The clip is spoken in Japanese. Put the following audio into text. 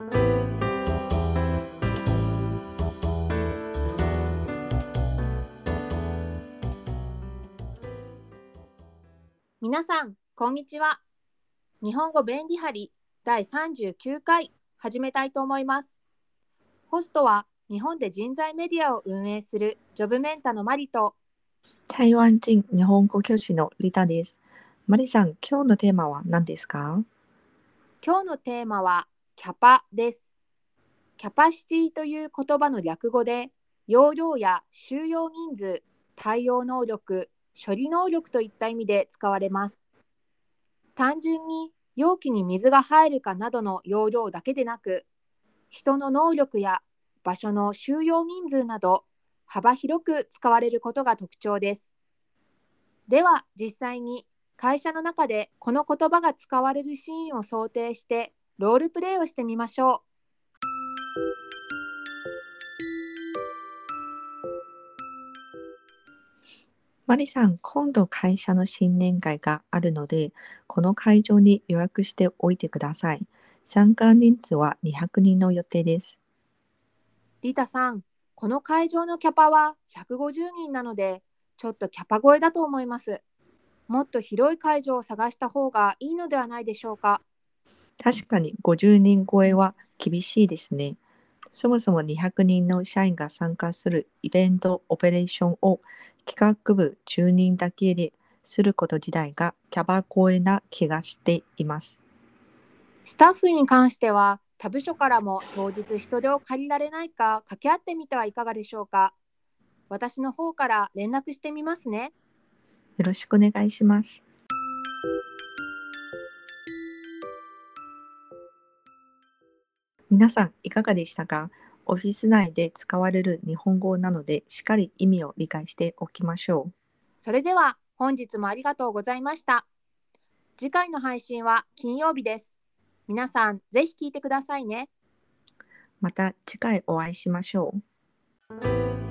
皆さん、こんにちは。日本語便利貼り第39回始めたいと思います。ホストは日本で人材メディアを運営するジョブメンタのマリと台湾人日本語教師のリタです。マリさん、今日のテーマは何ですか？今日のテーマはキャパです。キャパシティという言葉の略語で容量や収容人数、対応能力、処理能力といった意味で使われます。単純に容器に水が入るかなどの容量だけでなく、人の能力や場所の収容人数など幅広く使われることが特徴です。では実際に会社の中でこの言葉が使われるシーンを想定してロールプレイをしてみましょう。マリさん、今度会社の新年会があるので、この会場に予約しておいてください。参加人数は200人の予定です。リタさん、この会場のキャパは150人なので、ちょっとキャパ超えだと思います。もっと広い会場を探した方がいいのではないでしょうか。確かに50人超えは厳しいですね。そもそも200人の社員が参加するイベントオペレーションを企画部10人だけですること自体がキャバ超えな気がしています。スタッフに関しては他部署からも当日人手を借りられないか掛け合ってみてはいかがでしょうか。私の方から連絡してみますね。よろしくお願いします。皆さんいかがでしたか？オフィス内で使われる日本語なのでしっかり意味を理解しておきましょう。それでは本日もありがとうございました。次回の配信は金曜日です。皆さんぜひ聞いてくださいね。また次回お会いしましょう。